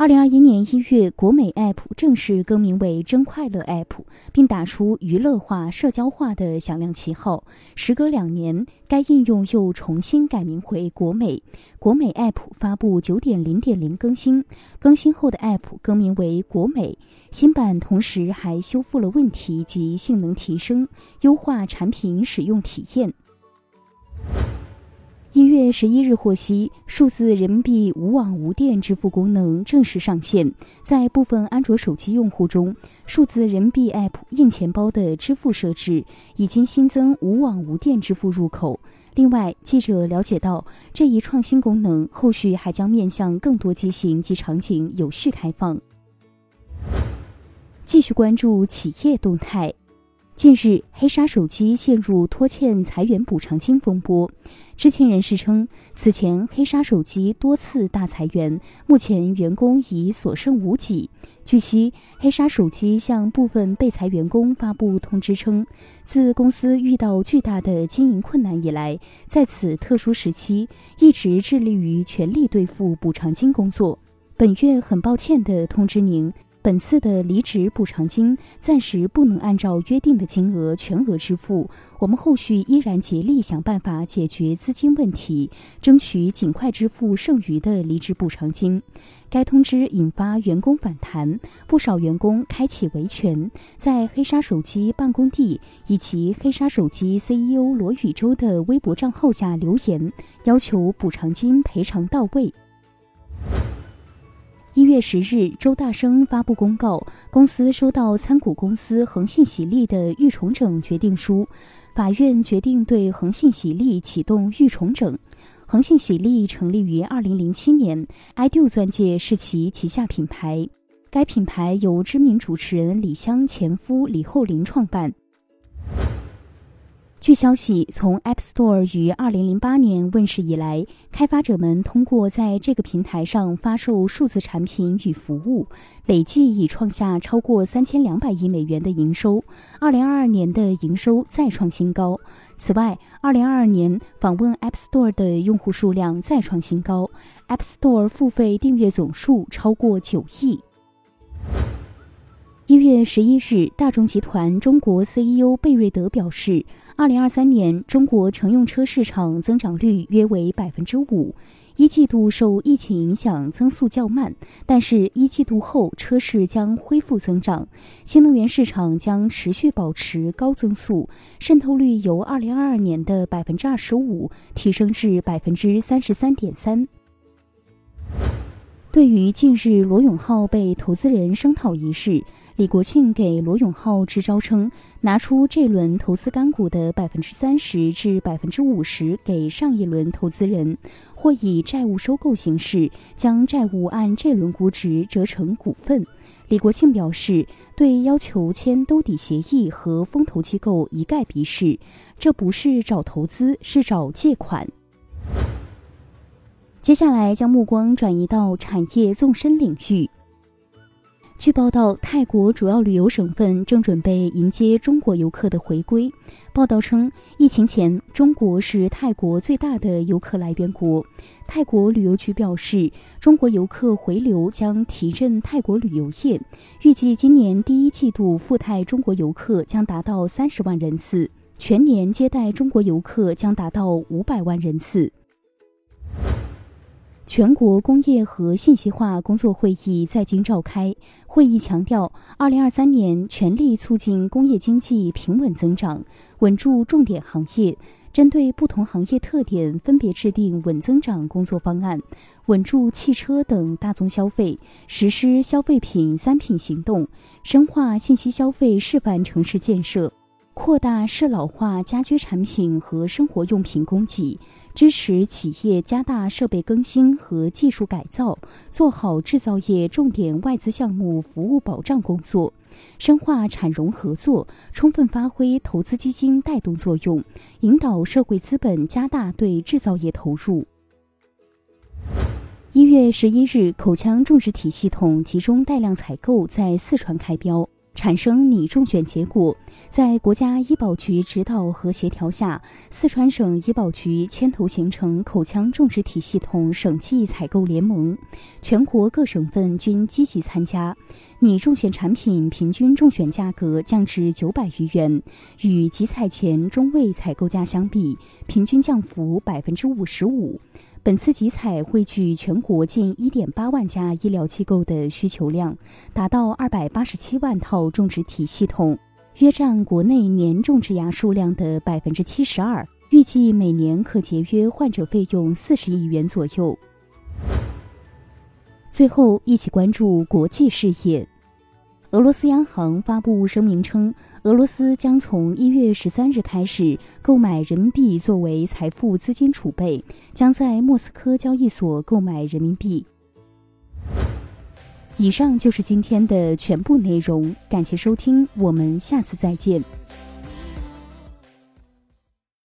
二零二一年一月，国美 App 正式更名为“真快乐 App”，并打出娱乐化、社交化的响亮旗号。时隔两年，该应用又重新改名为国美。国美 App 发布九点零点零更新，更新后的 App 更名为国美。新版同时还修复了问题及性能提升，优化产品使用体验。一月十一日获悉，数字人民币无网无电支付功能正式上线。在部分安卓手机用户中，数字人民币 App 硬钱包的支付设置已经新增无网无电支付入口。另外，记者了解到，这一创新功能后续还将面向更多机型及场景有序开放。继续关注企业动态。近日，黑鲨手机陷入拖欠裁员补偿金风波。知情人士称，此前黑鲨手机多次大裁员，目前员工已所剩无几。据悉，黑鲨手机向部分被裁员工发布通知称，自公司遇到巨大的经营困难以来，在此特殊时期一直致力于全力兑付补偿金工作。本月很抱歉地通知您。本次的离职补偿金暂时不能按照约定的金额全额支付，我们后续依然竭力想办法解决资金问题，争取尽快支付剩余的离职补偿金。该通知引发员工反弹，不少员工开启维权，在黑鲨手机办公地以及黑鲨手机 CEO 罗宇洲的微博账号下留言，要求补偿金赔偿到位。一月十日，周大生发布公告，公司收到参股公司恒信喜力的预重整决定书，法院决定对恒信喜力启动预重整。恒信喜力成立于二零零七年，iDo 钻戒是其旗下品牌，该品牌由知名主持人李湘前夫李厚霖创办。据消息，从 App Store 于二零零八年问世以来，开发者们通过在这个平台上发售数字产品与服务，累计已创下超过三千两百亿美元的营收。二零二二年的营收再创新高。此外，二零二二年访问 App Store 的用户数量再创新高，App Store 付费订阅总数超过九亿。一月十一日，大众集团中国 CEO 贝瑞德表示，二零二三年中国乘用车市场增长率约为百分之五，一季度受疫情影响增速较慢，但是一季度后车市将恢复增长，新能源市场将持续保持高增速，渗透率由二零二二年的百分之二十五提升至百分之三十三点三。对于近日罗永浩被投资人声讨一事，李国庆给罗永浩支招称，拿出这轮投资干股的百分之三十至百分之五十给上一轮投资人，或以债务收购形式将债务按这轮估值折成股份。李国庆表示，对要求签兜底协议和风投机构一概鄙视，这不是找投资，是找借款。接下来将目光转移到产业纵深领域。据报道，泰国主要旅游省份正准备迎接中国游客的回归。报道称，疫情前，中国是泰国最大的游客来源国。泰国旅游局表示，中国游客回流将提振泰国旅游业，预计今年第一季度赴泰中国游客将达到三十万人次，全年接待中国游客将达到五百万人次。全国工业和信息化工作会议在京召开。会议强调，二零二三年全力促进工业经济平稳增长，稳住重点行业，针对不同行业特点分别制定稳增长工作方案，稳住汽车等大宗消费，实施消费品三品行动，深化信息消费示范城市建设。扩大适老化家居产品和生活用品供给，支持企业加大设备更新和技术改造，做好制造业重点外资项目服务保障工作，深化产融合作，充分发挥投资基金带动作用，引导社会资本加大对制造业投入。一月十一日，口腔种植体系统集中带量采购在四川开标。产生拟中选结果。在国家医保局指导和协调下，四川省医保局牵头形成口腔种植体系统省际采购联盟，全国各省份均积极参加。拟中选产品平均中选价格降至九百余元，与集采前中位采购价相比，平均降幅百分之五十五。本次集采汇聚全国近一点八万家医疗机构的需求量，达到二百八十七万套种植体系统。约占国内年种植牙数量的百分之七十二，预计每年可节约患者费用四十亿元左右。最后，一起关注国际事业。俄罗斯央行发布声明称，俄罗斯将从一月十三日开始购买人民币作为财富资金储备，将在莫斯科交易所购买人民币。以上就是今天的全部内容，感谢收听，我们下次再见。